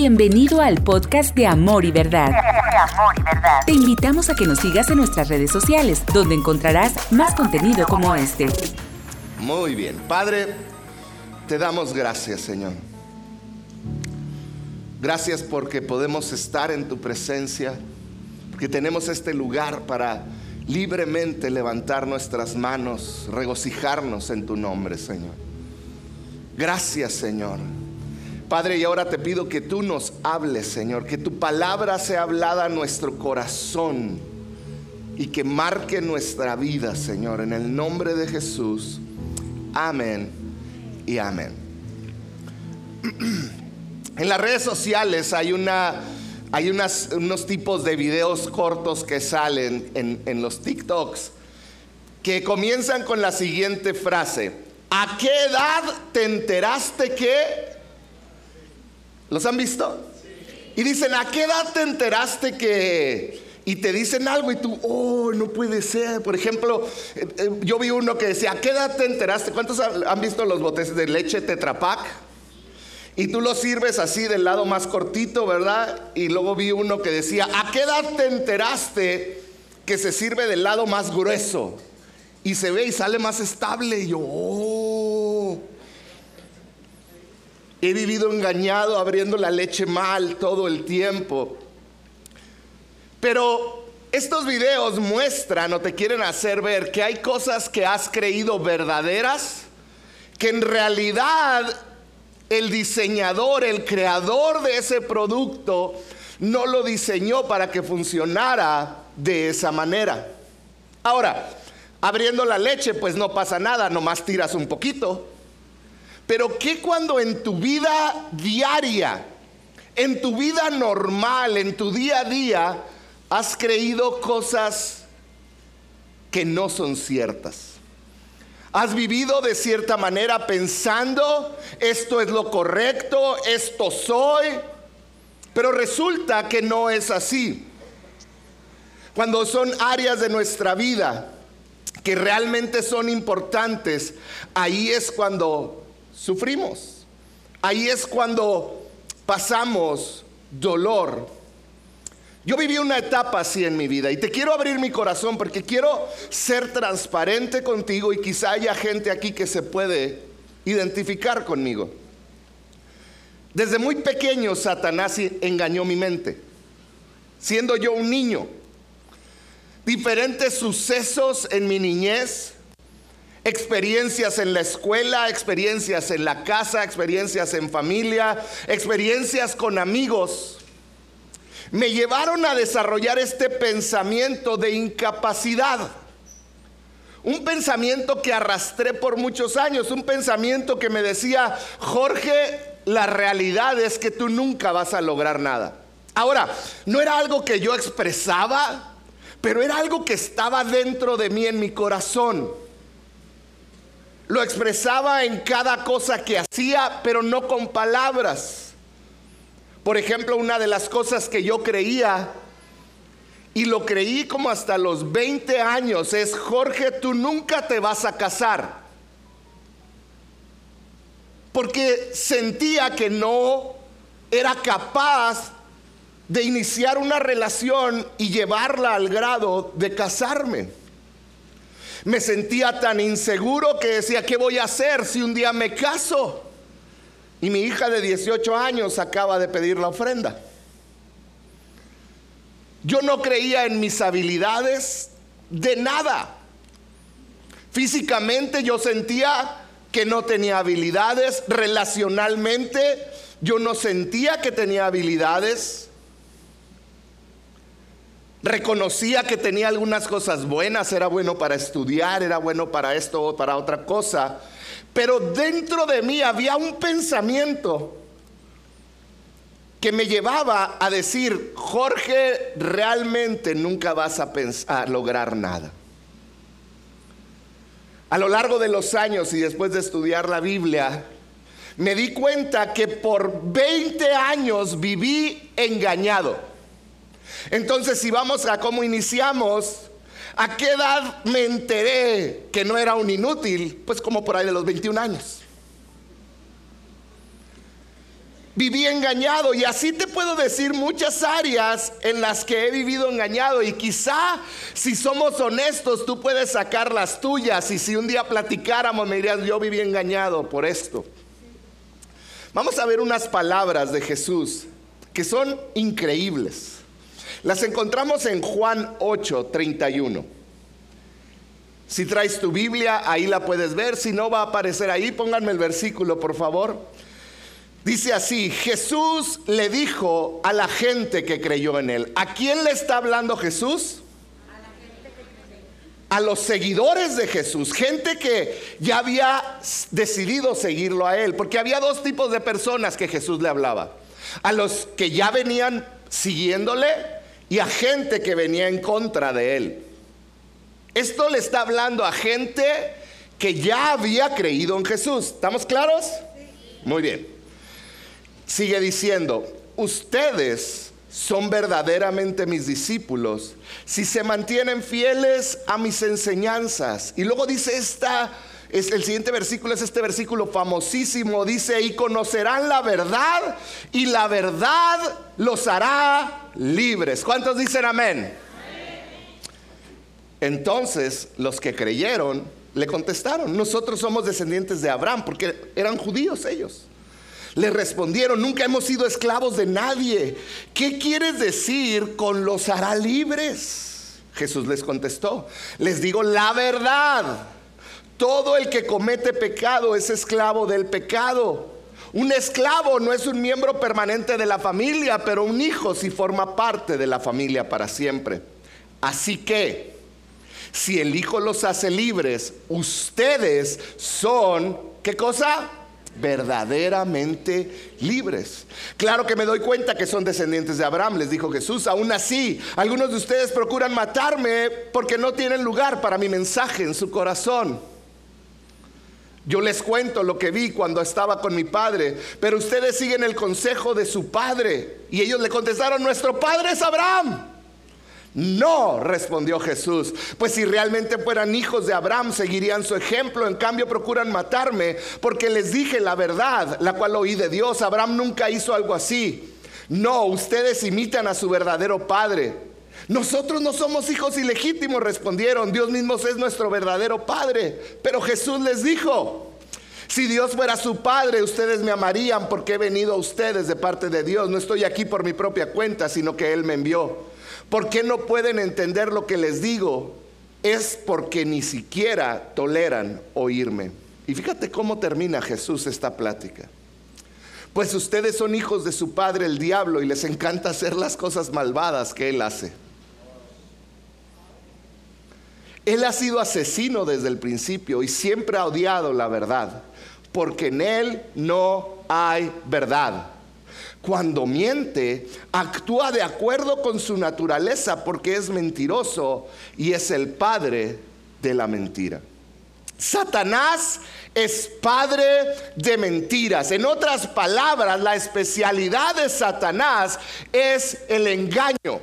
Bienvenido al podcast de Amor y Verdad. Te invitamos a que nos sigas en nuestras redes sociales, donde encontrarás más contenido como este. Muy bien. Padre, te damos gracias, Señor. Gracias porque podemos estar en tu presencia, porque tenemos este lugar para libremente levantar nuestras manos, regocijarnos en tu nombre, Señor. Gracias, Señor. Padre, y ahora te pido que tú nos hables, Señor, que tu palabra sea hablada a nuestro corazón y que marque nuestra vida, Señor, en el nombre de Jesús. Amén y amén. En las redes sociales hay una hay unos tipos de videos cortos que salen en, en los TikToks que comienzan con la siguiente frase. ¿A qué edad te enteraste que... ¿Los han visto? Y dicen, ¿a qué edad te enteraste que... Y te dicen algo y tú, oh, no puede ser. Por ejemplo, eh, eh, yo vi uno que decía, ¿a qué edad te enteraste? ¿Cuántos han visto los botes de leche Tetra Pak? Y tú lo sirves así del lado más cortito, ¿verdad? Y luego vi uno que decía, ¿a qué edad te enteraste que se sirve del lado más grueso? Y se ve y sale más estable. Y yo, oh. He vivido engañado abriendo la leche mal todo el tiempo. Pero estos videos muestran o te quieren hacer ver que hay cosas que has creído verdaderas que en realidad el diseñador, el creador de ese producto, no lo diseñó para que funcionara de esa manera. Ahora, abriendo la leche, pues no pasa nada, nomás tiras un poquito. Pero ¿qué cuando en tu vida diaria, en tu vida normal, en tu día a día, has creído cosas que no son ciertas? Has vivido de cierta manera pensando, esto es lo correcto, esto soy, pero resulta que no es así. Cuando son áreas de nuestra vida que realmente son importantes, ahí es cuando sufrimos. Ahí es cuando pasamos dolor. Yo viví una etapa así en mi vida y te quiero abrir mi corazón porque quiero ser transparente contigo y quizá haya gente aquí que se puede identificar conmigo. Desde muy pequeño Satanás engañó mi mente, siendo yo un niño. Diferentes sucesos en mi niñez, experiencias en la escuela, experiencias en la casa, experiencias en familia, experiencias con amigos me llevaron a desarrollar este pensamiento de incapacidad. Un pensamiento que arrastré por muchos años, un pensamiento que me decía, Jorge, la realidad es que tú nunca vas a lograr nada. Ahora, no era algo que yo expresaba, pero era algo que estaba dentro de mí en mi corazón. Lo expresaba en cada cosa que hacía, pero no con palabras. Por ejemplo, una de las cosas que yo creía, y lo creí como hasta los 20 años, es, Jorge, tú nunca te vas a casar. Porque sentía que no era capaz de iniciar una relación y llevarla al grado de casarme. Me sentía tan inseguro que decía, ¿qué voy a hacer si un día me caso? Y mi hija de 18 años acaba de pedir la ofrenda. Yo no creía en mis habilidades de nada. Físicamente yo sentía que no tenía habilidades. Relacionalmente yo no sentía que tenía habilidades. Reconocía que tenía algunas cosas buenas. Era bueno para estudiar, era bueno para esto o para otra cosa pero dentro de mí había un pensamiento que me llevaba a decir, Jorge, realmente nunca vas a, a lograr nada. A lo largo de los años y después de estudiar la Biblia, me di cuenta que por 20 años viví engañado. Entonces, si vamos a cómo iniciamos, ¿A qué edad me enteré que no era un inútil? Pues como por ahí de los 21 años. viví engañado y así te puedo decir muchas áreas en las que he vivido engañado y quizá si somos honestos tú puedes sacar las tuyas y si un día platicáramos me dirías yo viví engañado por esto. Vamos a ver unas palabras de Jesús que son increíbles. Las encontramos en Juan 8, 31. Si traes tu Biblia, ahí la puedes ver. Si no va a aparecer ahí, pónganme el versículo, por favor. Dice así, Jesús le dijo a la gente que creyó en él. ¿A quién le está hablando Jesús? A los seguidores de Jesús, gente que ya había decidido seguirlo a él, porque había dos tipos de personas que Jesús le hablaba. A los que ya venían siguiéndole y a gente que venía en contra de él. Esto le está hablando a gente que ya había creído en Jesús. ¿Estamos claros? Muy bien. Sigue diciendo, ustedes son verdaderamente mis discípulos si se mantienen fieles a mis enseñanzas. Y luego dice esta, es, el siguiente versículo es este versículo famosísimo, dice, y conocerán la verdad y la verdad los hará libres. ¿Cuántos dicen amén? Entonces los que creyeron le contestaron, nosotros somos descendientes de Abraham, porque eran judíos ellos. Le respondieron, nunca hemos sido esclavos de nadie. ¿Qué quieres decir con los hará libres? Jesús les contestó, les digo la verdad. Todo el que comete pecado es esclavo del pecado. Un esclavo no es un miembro permanente de la familia, pero un hijo sí forma parte de la familia para siempre. Así que, si el hijo los hace libres, ustedes son, ¿qué cosa? verdaderamente libres. Claro que me doy cuenta que son descendientes de Abraham, les dijo Jesús. Aún así, algunos de ustedes procuran matarme porque no tienen lugar para mi mensaje en su corazón. Yo les cuento lo que vi cuando estaba con mi padre, pero ustedes siguen el consejo de su padre. Y ellos le contestaron, nuestro padre es Abraham. No, respondió Jesús, pues si realmente fueran hijos de Abraham, seguirían su ejemplo. En cambio, procuran matarme porque les dije la verdad, la cual oí de Dios. Abraham nunca hizo algo así. No, ustedes imitan a su verdadero padre. Nosotros no somos hijos ilegítimos, respondieron. Dios mismo es nuestro verdadero padre. Pero Jesús les dijo, si Dios fuera su padre, ustedes me amarían porque he venido a ustedes de parte de Dios. No estoy aquí por mi propia cuenta, sino que Él me envió. ¿Por qué no pueden entender lo que les digo? Es porque ni siquiera toleran oírme. Y fíjate cómo termina Jesús esta plática. Pues ustedes son hijos de su padre el diablo y les encanta hacer las cosas malvadas que él hace. Él ha sido asesino desde el principio y siempre ha odiado la verdad, porque en él no hay verdad. Cuando miente, actúa de acuerdo con su naturaleza porque es mentiroso y es el padre de la mentira. Satanás es padre de mentiras. En otras palabras, la especialidad de Satanás es el engaño.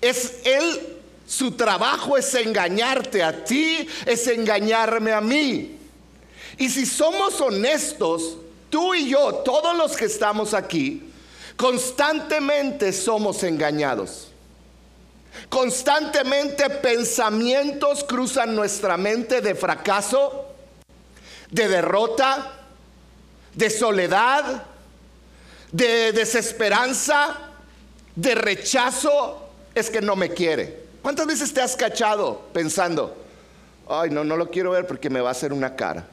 Es él, su trabajo es engañarte a ti, es engañarme a mí. Y si somos honestos, tú y yo, todos los que estamos aquí, Constantemente somos engañados. Constantemente pensamientos cruzan nuestra mente de fracaso, de derrota, de soledad, de desesperanza, de rechazo. Es que no me quiere. ¿Cuántas veces te has cachado pensando, ay, no, no lo quiero ver porque me va a hacer una cara?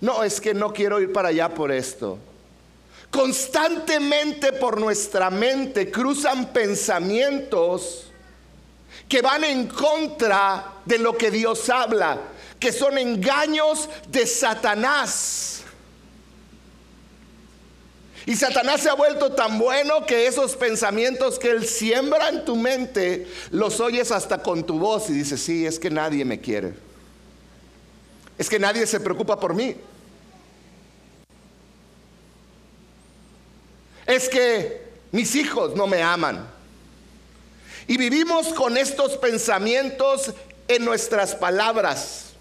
No, es que no quiero ir para allá por esto. Constantemente por nuestra mente cruzan pensamientos que van en contra de lo que Dios habla, que son engaños de Satanás. Y Satanás se ha vuelto tan bueno que esos pensamientos que él siembra en tu mente los oyes hasta con tu voz y dices, sí, es que nadie me quiere. Es que nadie se preocupa por mí. es que mis hijos no me aman. Y vivimos con estos pensamientos en nuestras palabras.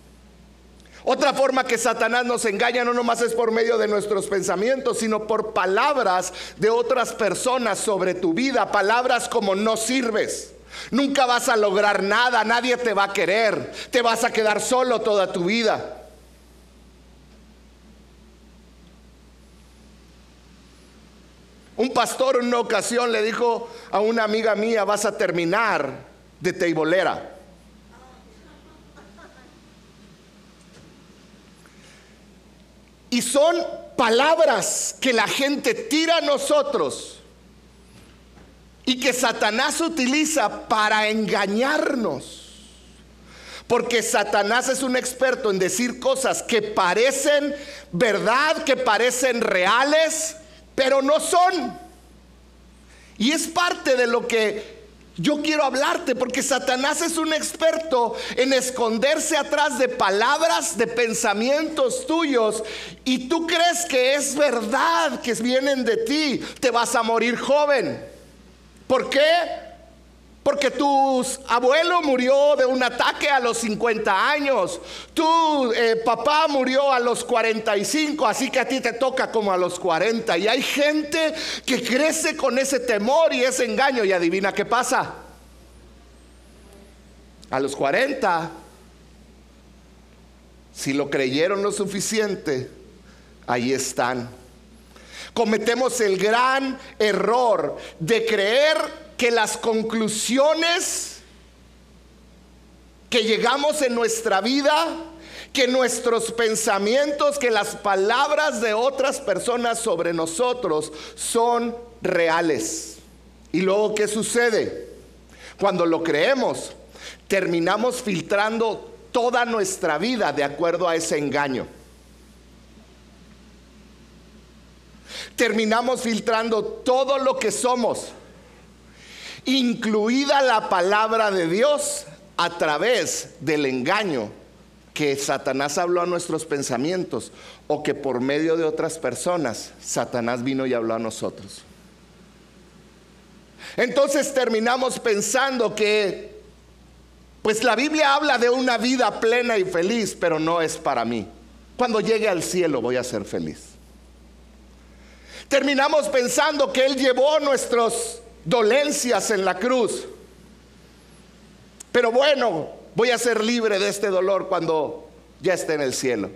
Otra forma que Satanás nos engaña no nomás es por medio de nuestros pensamientos, sino por palabras de otras personas sobre tu vida, palabras como no sirves. Nunca vas a lograr nada, nadie te va a querer, te vas a quedar solo toda tu vida. Un pastor en una ocasión le dijo a una amiga mía, vas a terminar de teibolera. Y son palabras que la gente tira a nosotros y que Satanás utiliza para engañarnos. Porque Satanás es un experto en decir cosas que parecen verdad, que parecen reales, pero no son. Y es parte de lo que yo quiero hablarte porque Satanás es un experto en esconderse atrás de palabras, de pensamientos tuyos y tú crees que es verdad que vienen de ti. Te vas a morir joven. ¿Por qué? Porque tu abuelo murió de un ataque a los 50 años. Tu eh, papá murió a los 45, así que a ti te toca como a los 40. Y hay gente que crece con ese temor y ese engaño. Y adivina qué pasa. A los 40, si lo creyeron lo suficiente, ahí están. Cometemos el gran error de creer que las conclusiones que llegamos en nuestra vida, que nuestros pensamientos, que las palabras de otras personas sobre nosotros son reales. Y luego, ¿qué sucede? Cuando lo creemos, terminamos filtrando toda nuestra vida de acuerdo a ese engaño. Terminamos filtrando todo lo que somos incluida la palabra de Dios a través del engaño que Satanás habló a nuestros pensamientos o que por medio de otras personas Satanás vino y habló a nosotros. Entonces terminamos pensando que, pues la Biblia habla de una vida plena y feliz, pero no es para mí. Cuando llegue al cielo voy a ser feliz. Terminamos pensando que Él llevó nuestros dolencias en la cruz. Pero bueno, voy a ser libre de este dolor cuando ya esté en el cielo.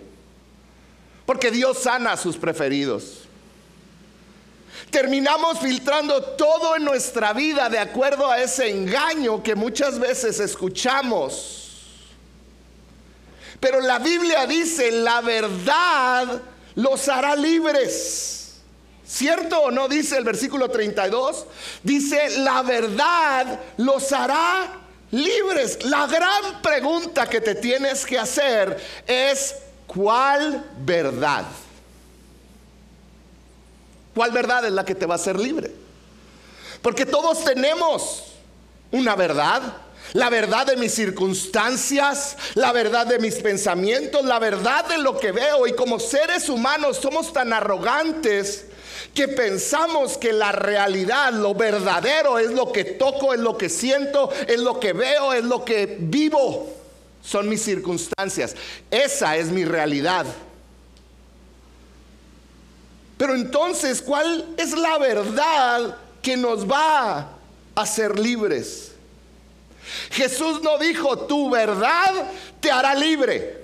Porque Dios sana a sus preferidos. Terminamos filtrando todo en nuestra vida de acuerdo a ese engaño que muchas veces escuchamos. Pero la Biblia dice, la verdad los hará libres. ¿Cierto o no dice el versículo 32? Dice, la verdad los hará libres. La gran pregunta que te tienes que hacer es, ¿cuál verdad? ¿Cuál verdad es la que te va a hacer libre? Porque todos tenemos una verdad. La verdad de mis circunstancias, la verdad de mis pensamientos, la verdad de lo que veo. Y como seres humanos somos tan arrogantes que pensamos que la realidad, lo verdadero es lo que toco, es lo que siento, es lo que veo, es lo que vivo. Son mis circunstancias. Esa es mi realidad. Pero entonces, ¿cuál es la verdad que nos va a hacer libres? Jesús no dijo, tu verdad te hará libre.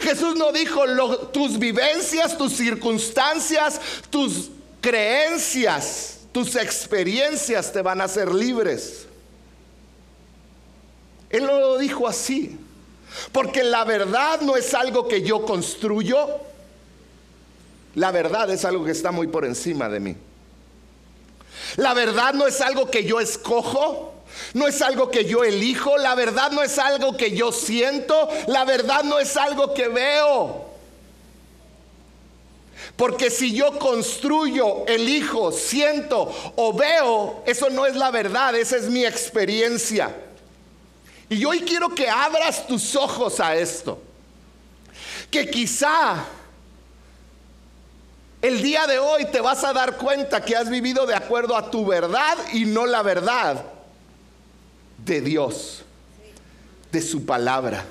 Jesús no dijo tus vivencias, tus circunstancias, tus creencias, tus experiencias te van a hacer libres. Él no lo dijo así. Porque la verdad no es algo que yo construyo. La verdad es algo que está muy por encima de mí. La verdad no es algo que yo escojo. No es algo que yo elijo, la verdad no es algo que yo siento, la verdad no es algo que veo. Porque si yo construyo, elijo, siento o veo, eso no es la verdad, esa es mi experiencia. Y hoy quiero que abras tus ojos a esto. Que quizá el día de hoy te vas a dar cuenta que has vivido de acuerdo a tu verdad y no la verdad de Dios, de su palabra.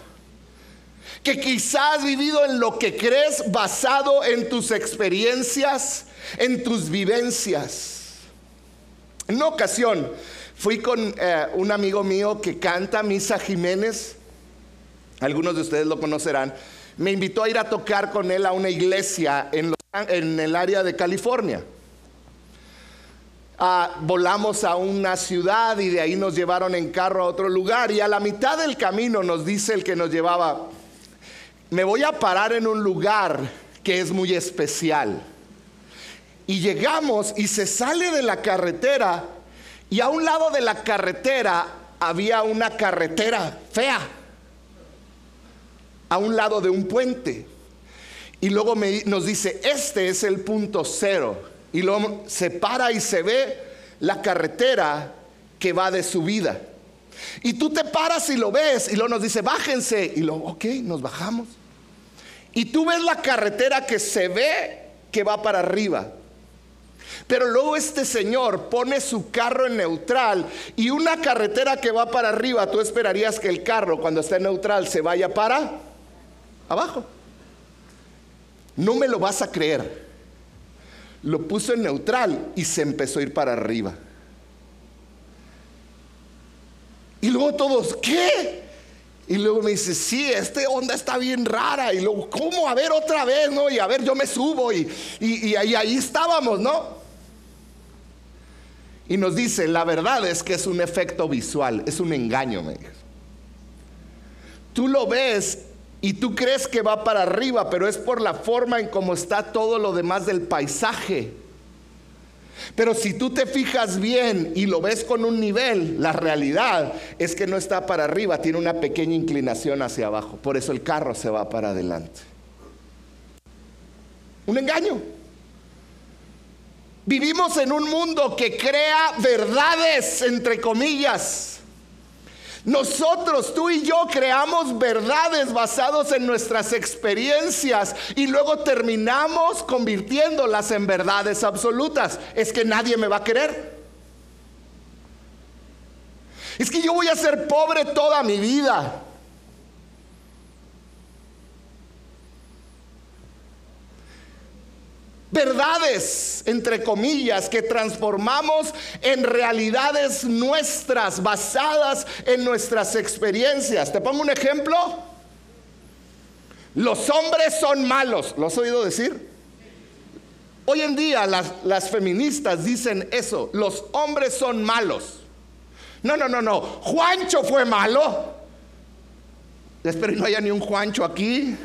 que quizás has vivido en lo que crees basado en tus experiencias, en tus vivencias. En una ocasión fui con eh, un amigo mío que canta, Misa Jiménez, algunos de ustedes lo conocerán, me invitó a ir a tocar con él a una iglesia en, el área de California. Ah, volamos a una ciudad y de ahí nos llevaron en carro a otro lugar y a la mitad del camino nos dice el que nos llevaba, me voy a parar en un lugar que es muy especial. Y llegamos y se sale de la carretera y a un lado de la carretera había una carretera fea. A un lado de un puente. Y luego nos dice, este es el punto cero. Y luego se para y se ve la carretera que va de subida. Y tú te paras y lo ves y luego nos dice, bájense. Y luego, ok, nos bajamos. Y tú ves la carretera que se ve que va para arriba. Pero luego este señor pone su carro en neutral y una carretera que va para arriba, tú esperarías que el carro cuando está en neutral se vaya para abajo. No me lo vas a creer. Lo puso en neutral y se empezó a ir para arriba. Y luego todos, ¿qué? Y luego me dice, sí, esta onda está bien rara. Y luego, ¿cómo? A ver otra vez, ¿no? Y a ver, yo me subo. Y, y, ahí, ahí estábamos, ¿no? Y nos dice, la verdad es que es un efecto visual, es un engaño. Me Tú lo ves y tú crees que va para arriba, pero es por la forma en cómo está todo lo demás del paisaje. Pero si tú te fijas bien y lo ves con un nivel, la realidad es que no está para arriba, tiene una pequeña inclinación hacia abajo. Por eso el carro se va para adelante. Un engaño. Vivimos en un mundo que crea verdades, entre comillas. Nosotros, tú y yo, creamos verdades basadas en nuestras experiencias y luego terminamos convirtiéndolas en verdades absolutas. Es que nadie me va a querer. Es que yo voy a ser pobre toda mi vida. Verdades, entre comillas, que transformamos en realidades nuestras, basadas en nuestras experiencias. Te pongo un ejemplo. Los hombres son malos. ¿Lo has oído decir? Hoy en día las, las feministas dicen eso. Los hombres son malos. No, no, no, no. Juancho fue malo. Espero que no haya ni un Juancho aquí.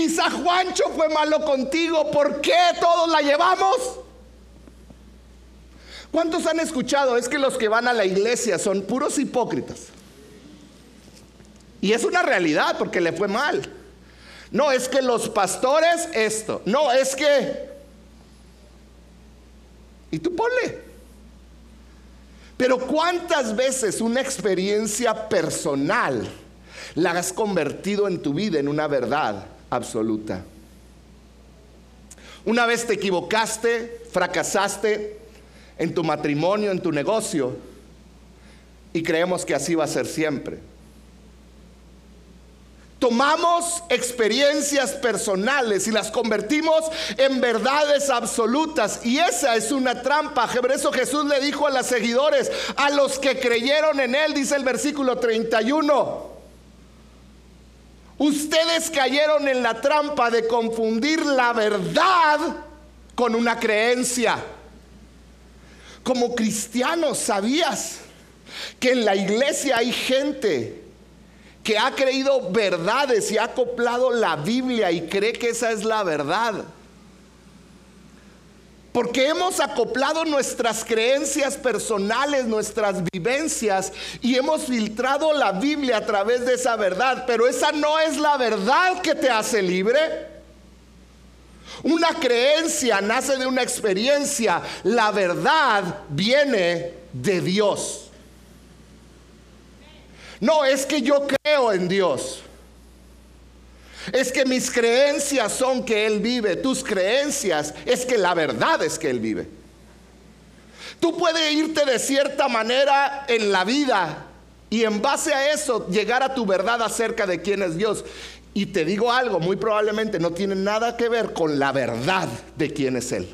Quizá Juancho fue malo contigo. ¿Por qué todos la llevamos? ¿Cuántos han escuchado? Es que los que van a la iglesia son puros hipócritas. Y es una realidad porque le fue mal. No es que los pastores esto. No, es que... Y tú ponle. Pero ¿cuántas veces una experiencia personal la has convertido en tu vida en una verdad absoluta. Una vez te equivocaste, fracasaste en tu matrimonio, en tu negocio, y creemos que así va a ser siempre. Tomamos experiencias personales y las convertimos en verdades absolutas. Y esa es una trampa. Por eso Jesús le dijo a los seguidores, a los que creyeron en Él, dice el versículo 31. Ustedes cayeron en la trampa de confundir la verdad con una creencia. Como cristianos, ¿sabías que en la iglesia hay gente que ha creído verdades y ha acoplado la Biblia y cree que esa es la verdad? Porque hemos acoplado nuestras creencias personales, nuestras vivencias y hemos filtrado la Biblia a través de esa verdad. Pero esa no es la verdad que te hace libre. Una creencia nace de una experiencia. La verdad viene de Dios. No es que yo creo en Dios. Es que mis creencias son que Él vive. Tus creencias es que la verdad es que Él vive. Tú puedes irte de cierta manera en la vida Y en base a eso, llegar a tu verdad acerca de quién es Dios. Y te digo algo, muy probablemente no tiene nada que ver con la verdad de quién es Él.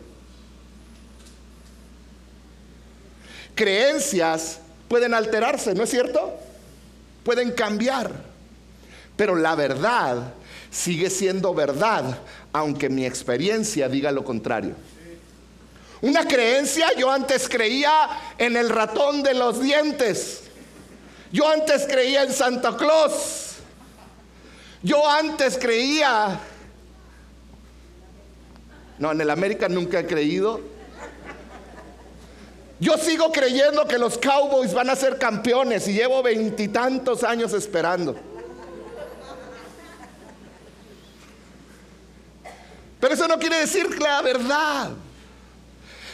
Creencias pueden alterarse, ¿no es cierto? Pueden cambiar. Pero la verdad sigue siendo verdad, aunque mi experiencia diga lo contrario. Una creencia, yo antes creía en el ratón de los dientes. Yo antes creía en Santa Claus. Yo antes creía... No, en el América nunca he creído. Yo sigo creyendo que los Cowboys van a ser campeones y llevo veintitantos años esperando. No quiere decir la verdad.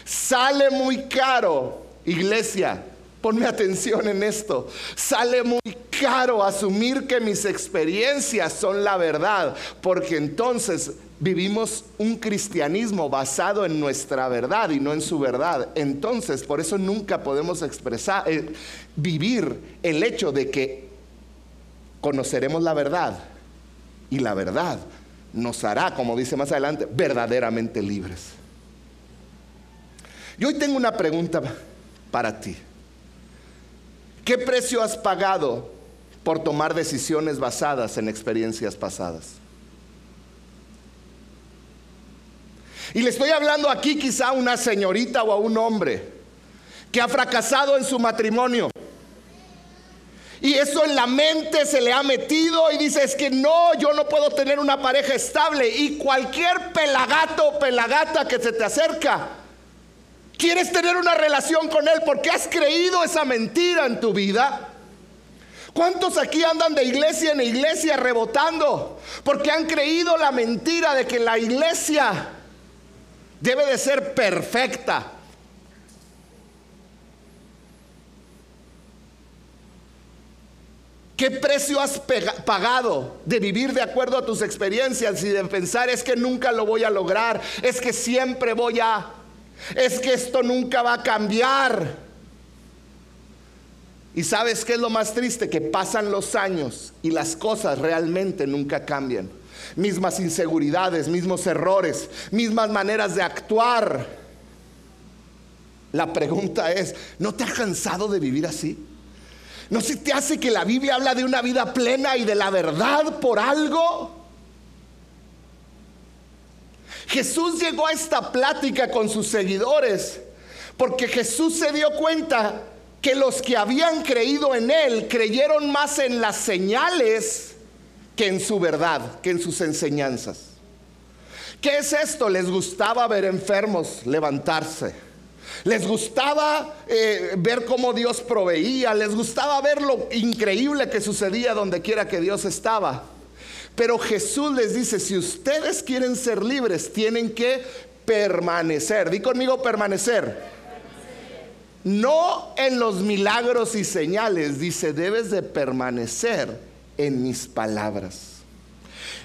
Sale muy caro, iglesia, ponme atención en esto. Sale muy caro asumir que mis experiencias son la verdad, porque entonces vivimos un cristianismo basado en nuestra verdad y no en su verdad. Entonces, por eso nunca podemos expresar, eh, vivir el hecho de que conoceremos la verdad y la verdad nos hará, como dice más adelante, verdaderamente libres. Y hoy tengo una pregunta para ti. ¿Qué precio has pagado por tomar decisiones basadas en experiencias pasadas? Y le estoy hablando aquí quizá a una señorita o a un hombre que ha fracasado en su matrimonio. Y eso en la mente se le ha metido y dice, es que no, yo no puedo tener una pareja estable. Y cualquier pelagato o pelagata que se te acerca, quieres tener una relación con él porque has creído esa mentira en tu vida. ¿Cuántos aquí andan de iglesia en iglesia rebotando? Porque han creído la mentira de que la iglesia debe de ser perfecta. ¿Qué precio has pagado de vivir de acuerdo a tus experiencias y de pensar es que nunca lo voy a lograr, es que siempre voy a, es que esto nunca va a cambiar? Y sabes qué es lo más triste? Que pasan los años y las cosas realmente nunca cambian mismas inseguridades, mismos errores, mismas maneras de actuar. La pregunta es, ¿no te has cansado de vivir así? ¿No se te hace que la Biblia habla de una vida plena y de la verdad por algo? Jesús llegó a esta plática con sus seguidores porque Jesús se dio cuenta que los que habían creído en Él creyeron más en las señales que en su verdad, que en sus enseñanzas. ¿Qué es esto? Les gustaba ver enfermos levantarse. Les gustaba eh, ver cómo Dios proveía. Les gustaba ver lo increíble que sucedía donde quiera que Dios estaba. Pero Jesús les dice, si ustedes quieren ser libres, tienen que permanecer. Di conmigo permanecer. No en los milagros y señales, dice, debes de permanecer en mis palabras.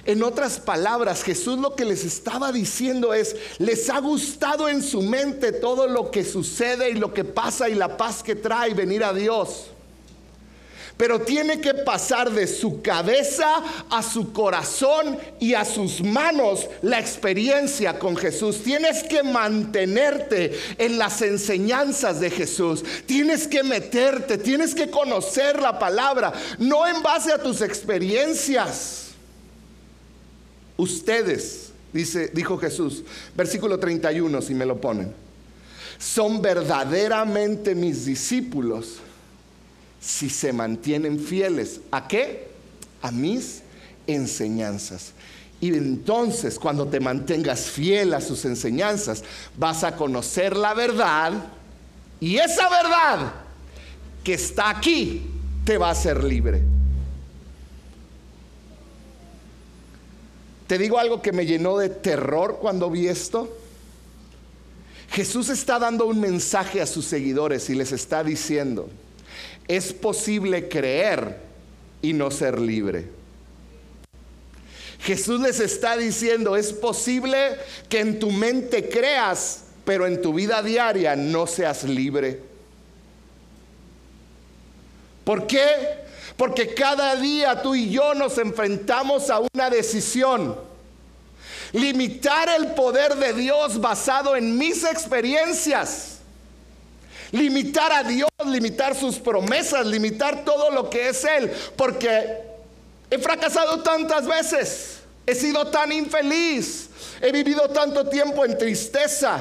En otras palabras, Jesús lo que les estaba diciendo es, les ha gustado en su mente todo lo que sucede y lo que pasa y la paz que trae venir a Dios. Pero tiene que pasar de su cabeza a su corazón y a sus manos la experiencia con Jesús. Tienes que mantenerte en las enseñanzas de Jesús. Tienes que meterte, tienes que conocer la palabra, no en base a tus experiencias. Ustedes, dice, dijo Jesús, versículo 31, si me lo ponen, son verdaderamente mis discípulos si se mantienen fieles. ¿A qué? A mis enseñanzas. Y entonces cuando te mantengas fiel a sus enseñanzas, vas a conocer la verdad y esa verdad que está aquí te va a hacer libre. Te digo algo que me llenó de terror cuando vi esto. Jesús está dando un mensaje a sus seguidores y les está diciendo, es posible creer y no ser libre. Jesús les está diciendo, es posible que en tu mente creas, pero en tu vida diaria no seas libre. ¿Por qué? Porque cada día tú y yo nos enfrentamos a una decisión. Limitar el poder de Dios basado en mis experiencias. Limitar a Dios, limitar sus promesas, limitar todo lo que es Él. Porque he fracasado tantas veces. He sido tan infeliz. He vivido tanto tiempo en tristeza.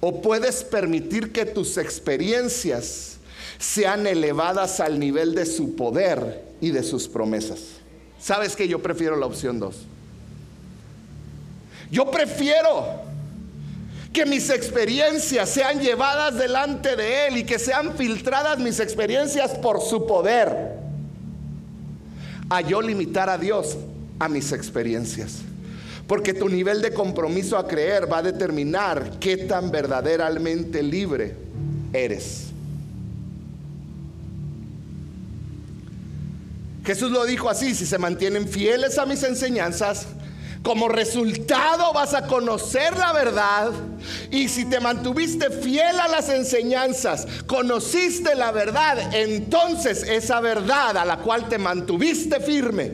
O puedes permitir que tus experiencias sean elevadas al nivel de su poder y de sus promesas. ¿Sabes que yo prefiero la opción 2? Yo prefiero que mis experiencias sean llevadas delante de Él y que sean filtradas mis experiencias por su poder, a yo limitar a Dios a mis experiencias. Porque tu nivel de compromiso a creer va a determinar qué tan verdaderamente libre eres. Jesús lo dijo así, si se mantienen fieles a mis enseñanzas, como resultado vas a conocer la verdad y si te mantuviste fiel a las enseñanzas, conociste la verdad, entonces esa verdad a la cual te mantuviste firme,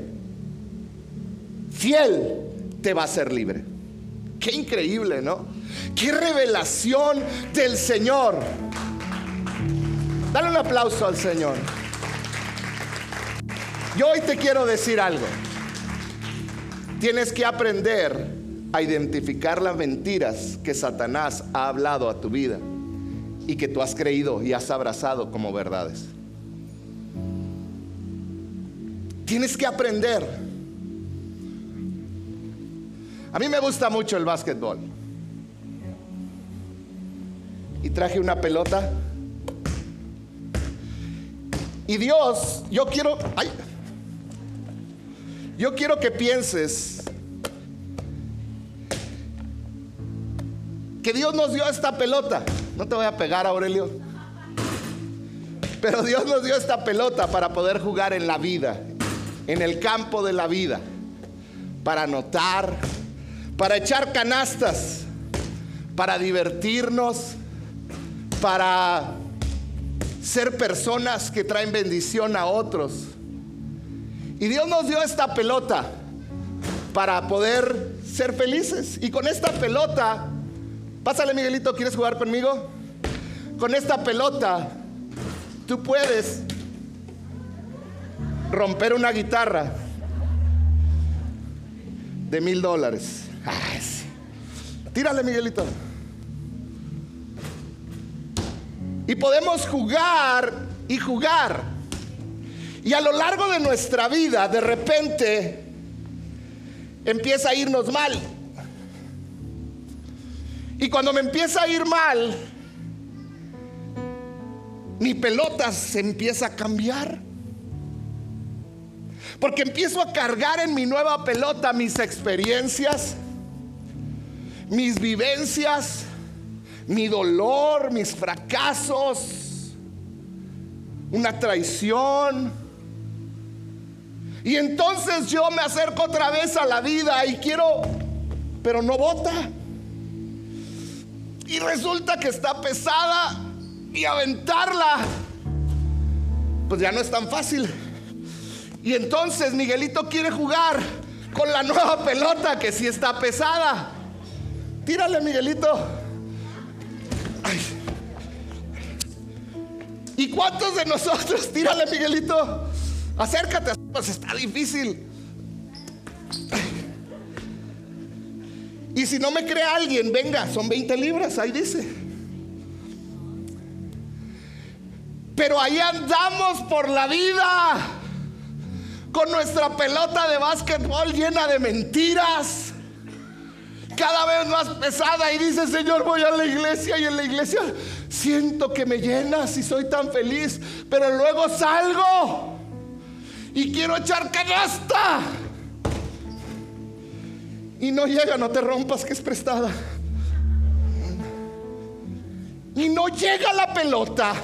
fiel, te va a ser libre. Qué increíble, ¿no? Qué revelación del Señor. Dale un aplauso al Señor. Yo hoy te quiero decir algo. Tienes que aprender a identificar las mentiras que Satanás ha hablado a tu vida y que tú has creído y has abrazado como verdades. Tienes que aprender. A mí me gusta mucho el básquetbol. Y traje una pelota. Y Dios, yo quiero... Ay, yo quiero que pienses que Dios nos dio esta pelota. No te voy a pegar, Aurelio. Pero Dios nos dio esta pelota para poder jugar en la vida, en el campo de la vida, para anotar, para echar canastas, para divertirnos, para ser personas que traen bendición a otros. Y Dios nos dio esta pelota para poder ser felices. Y con esta pelota, pásale Miguelito, ¿quieres jugar conmigo? Con esta pelota, tú puedes romper una guitarra de mil dólares. Tírale, Miguelito. Y podemos jugar y jugar y a lo largo de nuestra vida, de repente, empieza a irnos mal. Y cuando me empieza a ir mal, mi pelota se empieza a cambiar. Porque empiezo a cargar en mi nueva pelota mis experiencias, mis vivencias, mi dolor, mis fracasos, una traición y entonces yo me acerco otra vez a la vida y quiero, pero no bota. Y resulta que está pesada y aventarla, pues ya no es tan fácil. Y entonces Miguelito quiere jugar con la nueva pelota que sí está pesada. Tírale, Miguelito. ¿Y cuántos de nosotros, tírale, Miguelito, Acércate, pues está difícil. Y si no me cree alguien, venga, son 20 libras, ahí dice. Pero ahí andamos por la vida con nuestra pelota de básquetbol llena de mentiras, cada vez más pesada y dice, Señor, voy a la iglesia y en la iglesia siento que me llenas y soy tan feliz, pero luego salgo y quiero echar canasta. Y no llega, no te rompas que es prestada. Y no llega la pelota.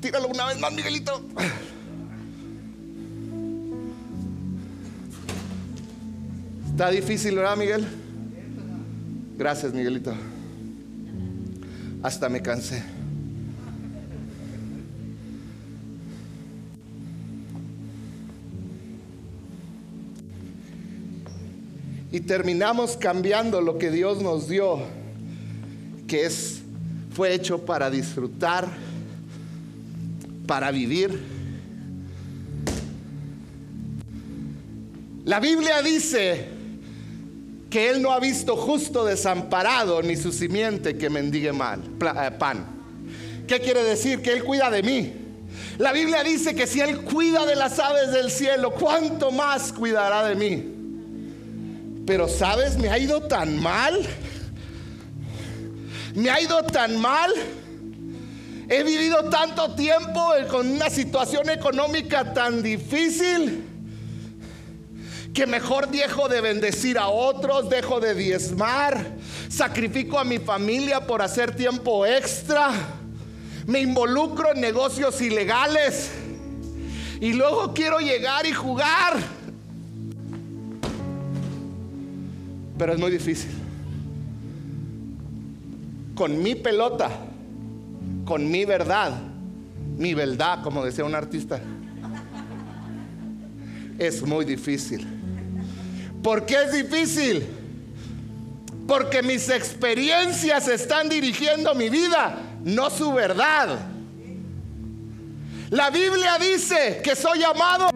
Tíralo una vez más, Miguelito. Está difícil, ¿verdad, Miguel? Gracias, Miguelito. Hasta me cansé. Y terminamos cambiando lo que Dios nos dio, que es fue hecho para disfrutar, para vivir. La Biblia dice que Él no ha visto justo desamparado ni su simiente que mendigue mal, eh, pan. ¿Qué quiere decir? Que Él cuida de mí. La Biblia dice que si Él cuida de las aves del cielo, ¿cuánto más cuidará de mí? Pero sabes, me ha ido tan mal. Me ha ido tan mal. He vivido tanto tiempo con una situación económica tan difícil que mejor dejo de bendecir a otros, dejo de diezmar, sacrifico a mi familia por hacer tiempo extra, me involucro en negocios ilegales y luego quiero llegar y jugar. Pero es muy difícil. Con mi pelota, con mi verdad, mi verdad, como decía un artista, es muy difícil. ¿Por qué es difícil? Porque mis experiencias están dirigiendo mi vida, no su verdad. La Biblia dice que soy amado,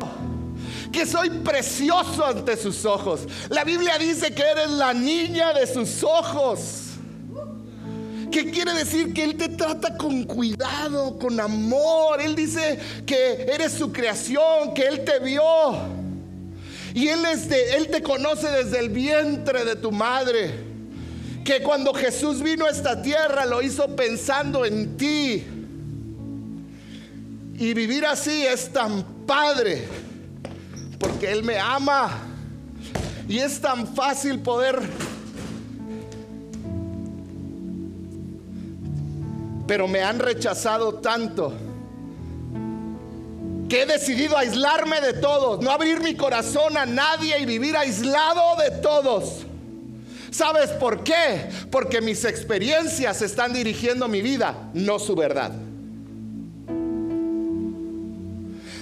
que soy precioso ante sus ojos. La Biblia dice que eres la niña de sus ojos. ¿Qué quiere decir? Que Él te trata con cuidado, con amor. Él dice que eres su creación, que Él te vio. Y él, él te conoce desde el vientre de tu madre. Que cuando Jesús vino a esta tierra lo hizo pensando en ti. Y vivir así es tan padre. Porque Él me ama. Y es tan fácil poder... Pero me han rechazado tanto que he decidido aislarme de todos, no abrir mi corazón a nadie y vivir aislado de todos. ¿Sabes por qué? Porque mis experiencias están dirigiendo mi vida, no su verdad.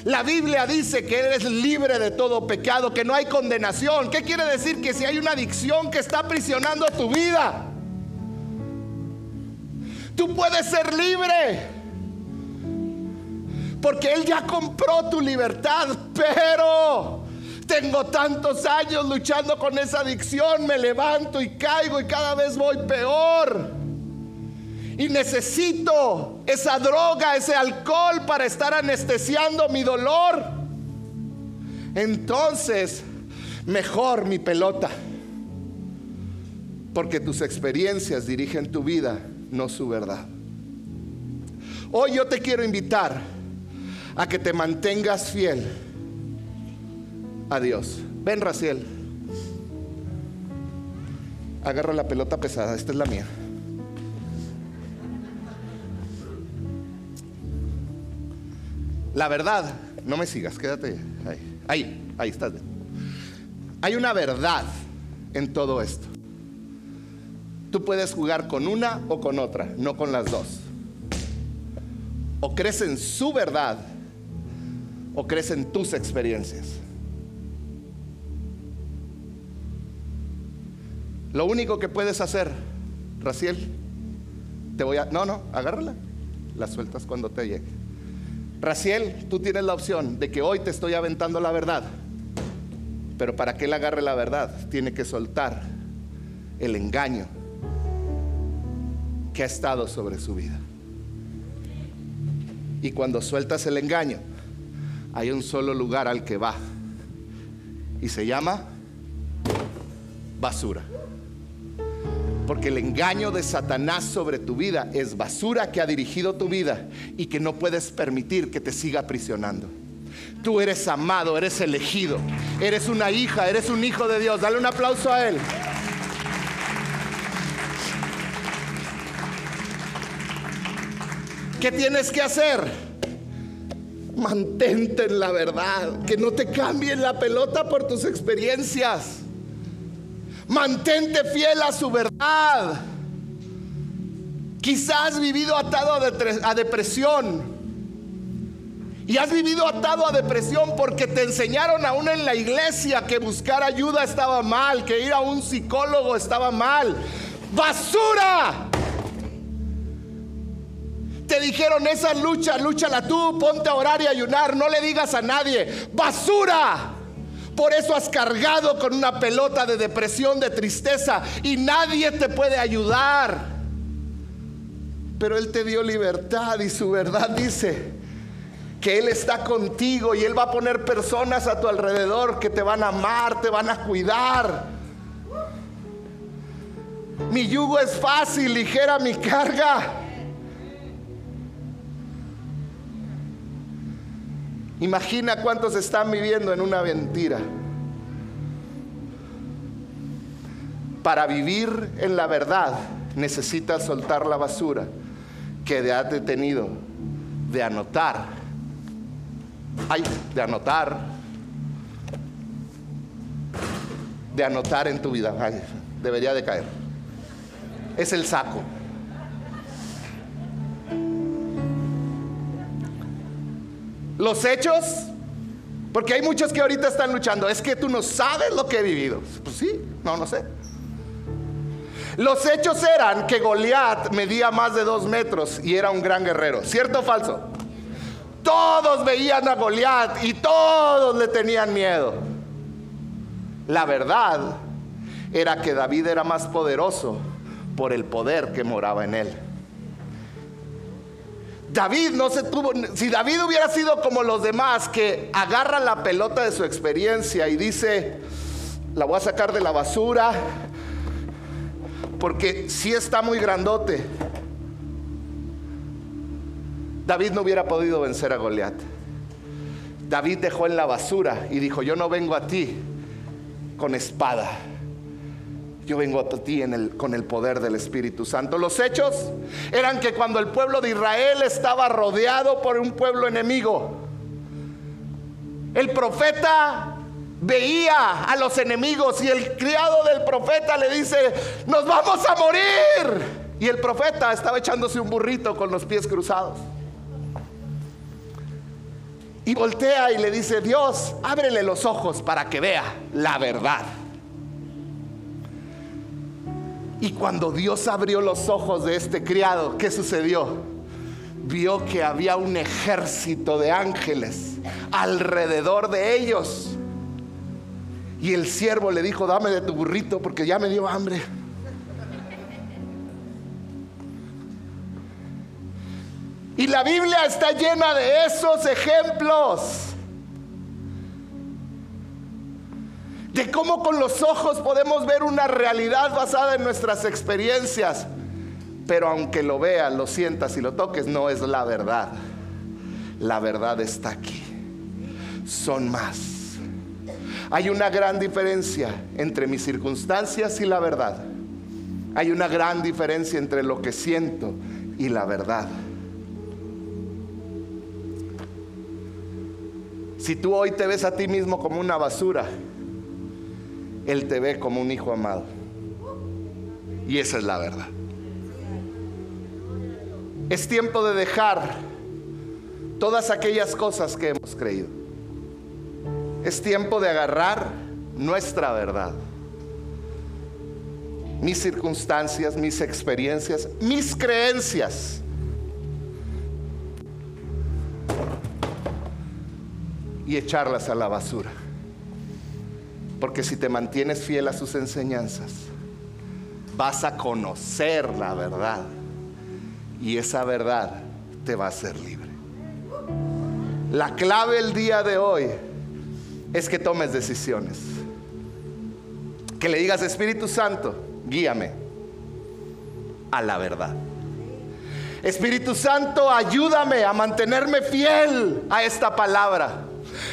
La Biblia dice que eres libre de todo pecado, que no hay condenación. ¿Qué quiere decir? Que si hay una adicción que está aprisionando tu vida, tú puedes ser libre. Porque Él ya compró tu libertad, pero tengo tantos años luchando con esa adicción, me levanto y caigo y cada vez voy peor. Y necesito esa droga, ese alcohol para estar anestesiando mi dolor. Entonces, mejor mi pelota. Porque tus experiencias dirigen tu vida, no su verdad. Hoy yo te quiero invitar a que te mantengas fiel a Dios. Ven, Raciel. Agarra la pelota pesada, esta es la mía. La verdad, no me sigas, quédate ahí. Ahí, ahí estás. Hay una verdad en todo esto. Tú puedes jugar con una o con otra, no con las dos. O crees en su verdad o crees en tus experiencias? Lo único que puedes hacer, Raciel, te voy a... No, no, agárrala. La sueltas cuando te llegue. Raciel, tú tienes la opción de que hoy te estoy aventando la verdad. Pero para que él agarre la verdad, tiene que soltar el engaño que ha estado sobre su vida. Y cuando sueltas el engaño, hay un solo lugar al que va. Y se llama basura. Porque el engaño de Satanás sobre tu vida es basura que ha dirigido tu vida y que no puedes permitir que te siga aprisionando. Tú eres amado, eres elegido, eres una hija, eres un hijo de Dios. Dale un aplauso a Él. ¿Qué tienes que hacer? Mantente en la verdad, que no te cambien la pelota por tus experiencias. Mantente fiel a su verdad. Quizás has vivido atado a depresión Y has vivido atado a depresión porque te enseñaron aún en la iglesia que buscar ayuda estaba mal, que ir a un psicólogo estaba mal. ¡Basura! Te dijeron esa lucha, lúchala tú, ponte a orar y ayunar, no le digas a nadie. ¡Basura! Por eso has cargado con una pelota de depresión, de tristeza y nadie te puede ayudar. Pero Él te dio libertad y su verdad dice, que Él está contigo y Él va a poner personas a tu alrededor que te van a amar, te van a cuidar. Mi yugo es fácil, ligera mi carga. Imagina cuántos están viviendo en una mentira. Para vivir en la verdad necesitas soltar la basura que te ha detenido de anotar Ay, de anotar. De anotar en tu vida. debería de caer. Es el saco. Los hechos, porque hay muchos que ahorita están luchando. Es que tú no sabes lo que he vivido. Pues sí, no, no sé. Los hechos eran que Goliat medía más de dos metros y era un gran guerrero. ¿Cierto o falso? Todos veían a Goliat y todos le tenían miedo. La verdad era que David era más poderoso por el poder que moraba en él. David no se tuvo, si David hubiera sido como los demás que agarra la pelota de su experiencia y dice, la voy a sacar de la basura, porque si está muy grandote, David no hubiera podido vencer a Goliat. David dejó en la basura y dijo, yo no vengo a ti con espada. Yo vengo a ti con el poder del Espíritu Santo. Los hechos eran que cuando el pueblo de Israel estaba rodeado por un pueblo enemigo, el profeta veía a los enemigos y el criado del profeta le dice, nos vamos a morir. Y el profeta estaba echándose un burrito con los pies cruzados. Y voltea y le dice, Dios, ábrele los ojos para que vea la verdad. Y cuando Dios abrió los ojos de este criado, ¿qué sucedió? Vio que había un ejército de ángeles alrededor de ellos. Y el siervo le dijo, dame de tu burrito porque ya me dio hambre. Y la Biblia está llena de esos ejemplos. De cómo con los ojos podemos ver una realidad basada en nuestras experiencias. Pero aunque lo veas, lo sientas y lo toques, no es la verdad. La verdad está aquí. Son más. Hay una gran diferencia entre mis circunstancias y la verdad. Hay una gran diferencia entre lo que siento y la verdad. Si tú hoy te ves a ti mismo como una basura, Él te ve como un hijo amado. Y esa es la verdad. Es tiempo de dejar todas aquellas cosas que hemos creído. Es tiempo de agarrar nuestra verdad. Mis circunstancias, mis experiencias, mis creencias y echarlas a la basura. Porque si te mantienes fiel a sus enseñanzas, vas a conocer la verdad. Y esa verdad te va a hacer libre. La clave el día de hoy es que tomes decisiones. Que le digas, Espíritu Santo, guíame a la verdad. Espíritu Santo, ayúdame a mantenerme fiel a esta palabra.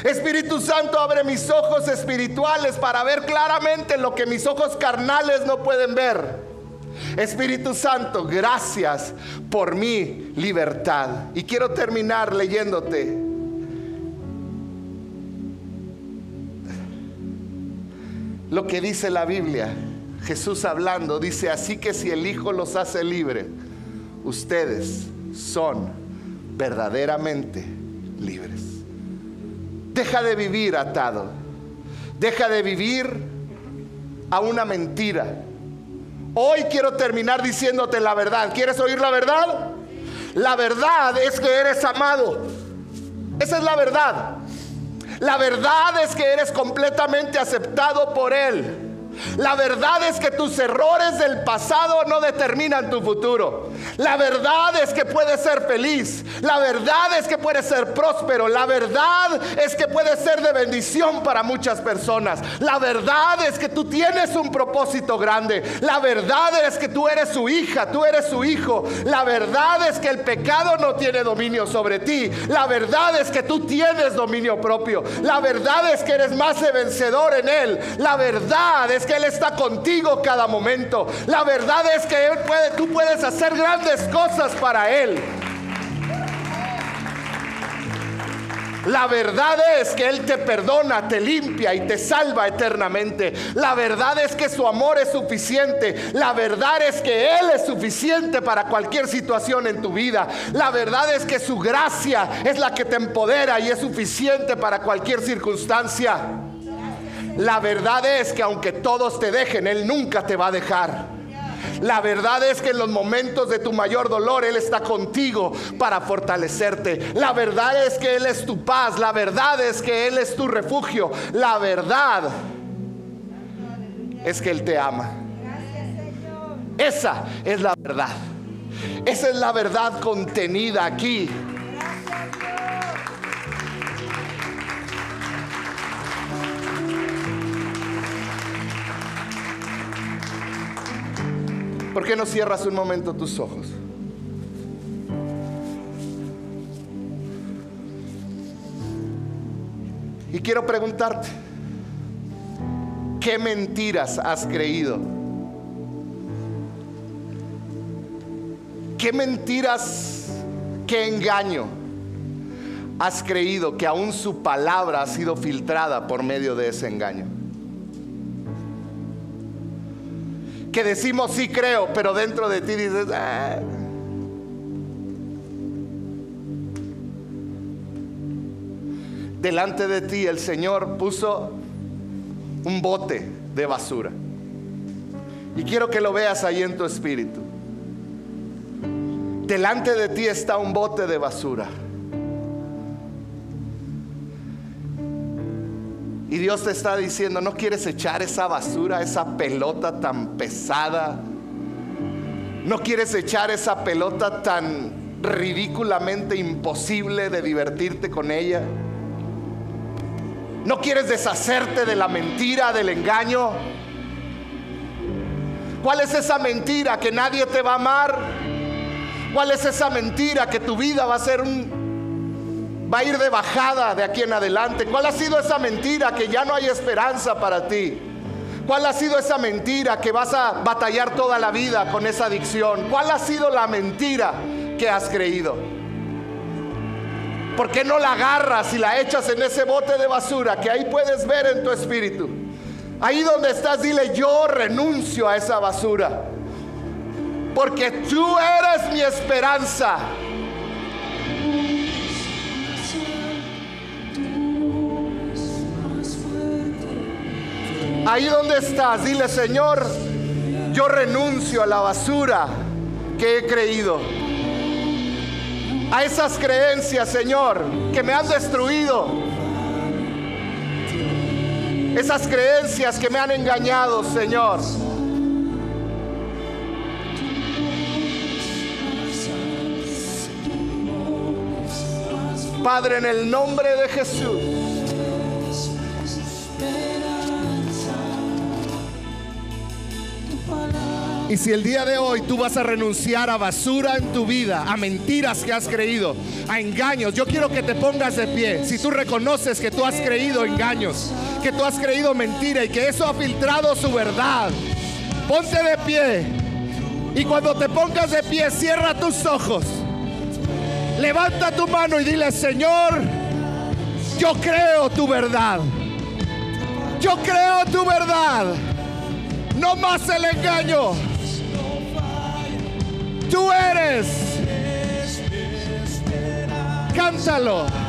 Espíritu Santo, abre mis ojos espirituales para ver claramente lo que mis ojos carnales no pueden ver. Espíritu Santo, gracias por mi libertad. Y quiero terminar leyéndote. Lo que dice la Biblia, Jesús hablando, dice, así que si el Hijo los hace libre, ustedes son verdaderamente libres. Deja de vivir atado. Deja de vivir a una mentira. Hoy quiero terminar diciéndote la verdad. ¿Quieres oír la verdad? La verdad es que eres amado. Esa es la verdad. La verdad es que eres completamente aceptado por Él. La verdad es que tus errores del pasado no determinan tu futuro. La verdad es que puedes ser feliz. La verdad es que puedes ser próspero. La verdad es que puedes ser de bendición para muchas personas. La verdad es que tú tienes un propósito grande. La verdad es que tú eres su hija, tú eres su hijo. La verdad es que el pecado no tiene dominio sobre ti. La verdad es que tú tienes dominio propio. La verdad es que eres más de vencedor en él. La verdad es que Él está contigo cada momento. La verdad es que Él puede, tú puedes hacer grandes cosas para Él. La verdad es que Él te perdona, te limpia y te salva eternamente. La verdad es que su amor es suficiente. La verdad es que Él es suficiente para cualquier situación en tu vida. La verdad es que su gracia es la que te empodera y es suficiente para cualquier circunstancia. La verdad es que aunque todos te dejen, Él nunca te va a dejar. La verdad es que en los momentos de tu mayor dolor Él está contigo para fortalecerte. La verdad es que Él es tu paz. La verdad es que Él es tu refugio. La verdad es que Él te ama. Esa es la verdad. Esa es la verdad contenida aquí. ¿Por qué no cierras un momento tus ojos? Y quiero preguntarte, ¿qué mentiras has creído? ¿Qué mentiras, qué engaño has creído que aún su palabra ha sido filtrada por medio de ese engaño? Que decimos sí creo, pero dentro de ti dices, ah". delante de ti el Señor puso un bote de basura. Y quiero que lo veas ahí en tu espíritu. Delante de ti está un bote de basura. Y Dios te está diciendo, no quieres echar esa basura, esa pelota tan pesada. No quieres echar esa pelota tan ridículamente imposible de divertirte con ella. No quieres deshacerte de la mentira, del engaño. ¿Cuál es esa mentira que nadie te va a amar? ¿Cuál es esa mentira que tu vida va a ser un va a ir de bajada de aquí en adelante. ¿Cuál ha sido esa mentira que ya no hay esperanza para ti? ¿Cuál ha sido esa mentira que vas a batallar toda la vida con esa adicción? ¿Cuál ha sido la mentira que has creído? ¿Por qué no la agarras y la echas en ese bote de basura que ahí puedes ver en tu espíritu? Ahí donde estás, dile, yo renuncio a esa basura. Porque tú eres mi esperanza. Ahí donde estás, dile Señor, yo renuncio a la basura que he creído. A esas creencias, Señor, que me han destruido. Esas creencias que me han engañado, Señor. Padre, en el nombre de Jesús. Y si el día de hoy tú vas a renunciar a basura en tu vida, a mentiras que has creído, a engaños, yo quiero que te pongas de pie. Si tú reconoces que tú has creído engaños, que tú has creído mentira y que eso ha filtrado su verdad, ponte de pie. Y cuando te pongas de pie, cierra tus ojos. Levanta tu mano y dile, Señor, yo creo tu verdad. Yo creo tu verdad. No más el engaño. Tú eres. Cántalo.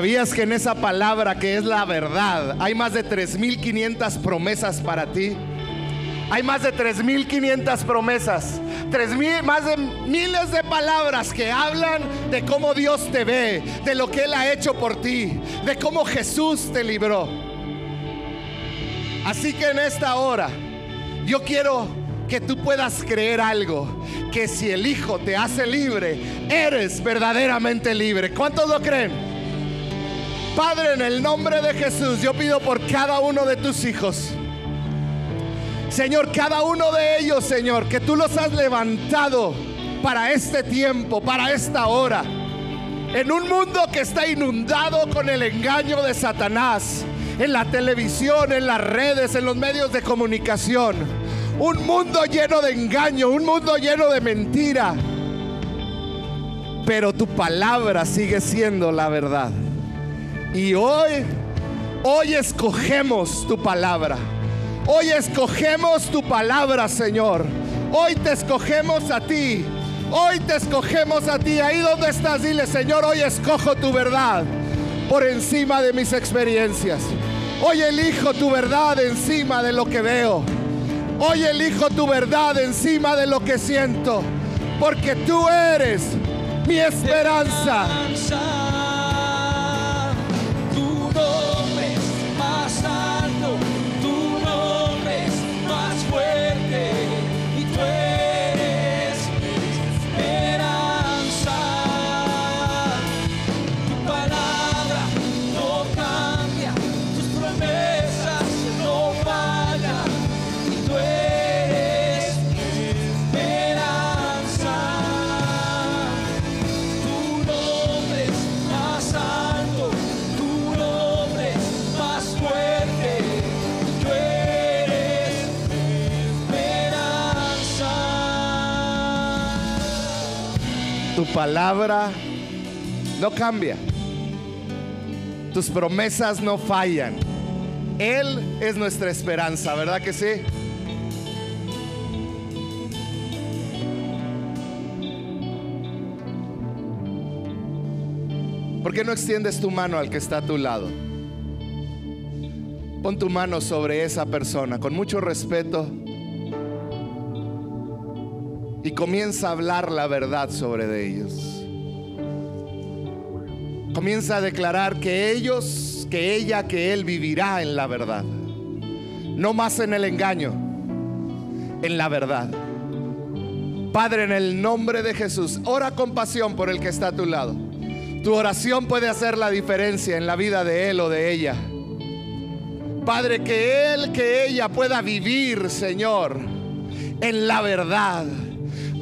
¿Sabías que en esa palabra que es la verdad hay más de 3.500 promesas para ti? Hay más de 3.500 promesas, más de miles de palabras que hablan de cómo Dios te ve, de lo que Él ha hecho por ti, de cómo Jesús te libró. Así que en esta hora yo quiero que tú puedas creer algo, que si el Hijo te hace libre, eres verdaderamente libre. ¿Cuántos lo creen? Padre, en el nombre de Jesús, yo pido por cada uno de tus hijos. Señor, cada uno de ellos, Señor, que tú los has levantado para este tiempo, para esta hora. En un mundo que está inundado con el engaño de Satanás, en la televisión, en las redes, en los medios de comunicación. Un mundo lleno de engaño, un mundo lleno de mentira. Pero tu palabra sigue siendo la verdad. Y hoy, hoy escogemos tu palabra. Hoy escogemos tu palabra, Señor. Hoy te escogemos a ti. Hoy te escogemos a ti. Ahí donde estás, dile, Señor, hoy escojo tu verdad por encima de mis experiencias. Hoy elijo tu verdad encima de lo que veo. Hoy elijo tu verdad encima de lo que siento. Porque tú eres mi esperanza. Palabra no cambia. Tus promesas no fallan. Él es nuestra esperanza, ¿verdad que sí? ¿Por qué no extiendes tu mano al que está a tu lado? Pon tu mano sobre esa persona con mucho respeto comienza a hablar la verdad sobre ellos. Comienza a declarar que ellos, que ella, que él vivirá en la verdad. No más en el engaño, en la verdad. Padre, en el nombre de Jesús, ora con pasión por el que está a tu lado. Tu oración puede hacer la diferencia en la vida de él o de ella. Padre, que él, que ella pueda vivir, Señor, en la verdad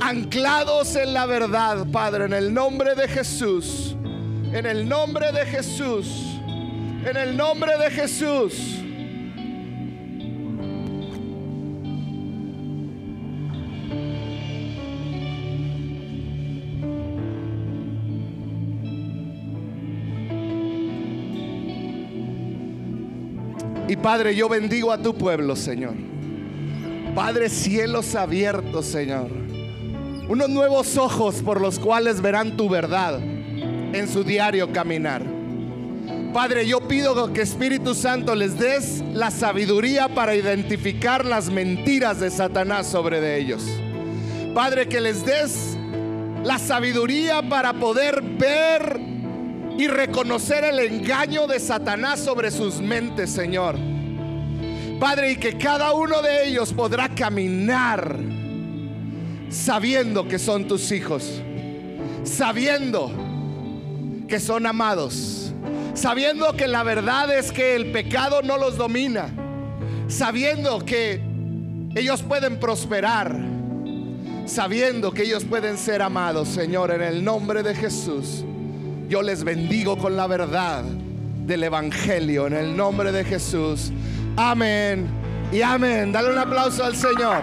anclados en la verdad, Padre, en el nombre de Jesús, en el nombre de Jesús, en el nombre de Jesús. Y Padre, yo bendigo a tu pueblo, Señor. Padre, cielos abiertos, Señor unos nuevos ojos por los cuales verán tu verdad en su diario caminar. Padre, yo pido que Espíritu Santo les des la sabiduría para identificar las mentiras de Satanás sobre de ellos. Padre, que les des la sabiduría para poder ver y reconocer el engaño de Satanás sobre sus mentes, Señor. Padre, y que cada uno de ellos podrá caminar sabiendo que son tus hijos, sabiendo que son amados, sabiendo que la verdad es que el pecado no los domina, sabiendo que ellos pueden prosperar, sabiendo que ellos pueden ser amados, Señor, en el nombre de Jesús. Yo les bendigo con la verdad del Evangelio, en el nombre de Jesús. Amén y amén. Dale un aplauso al Señor.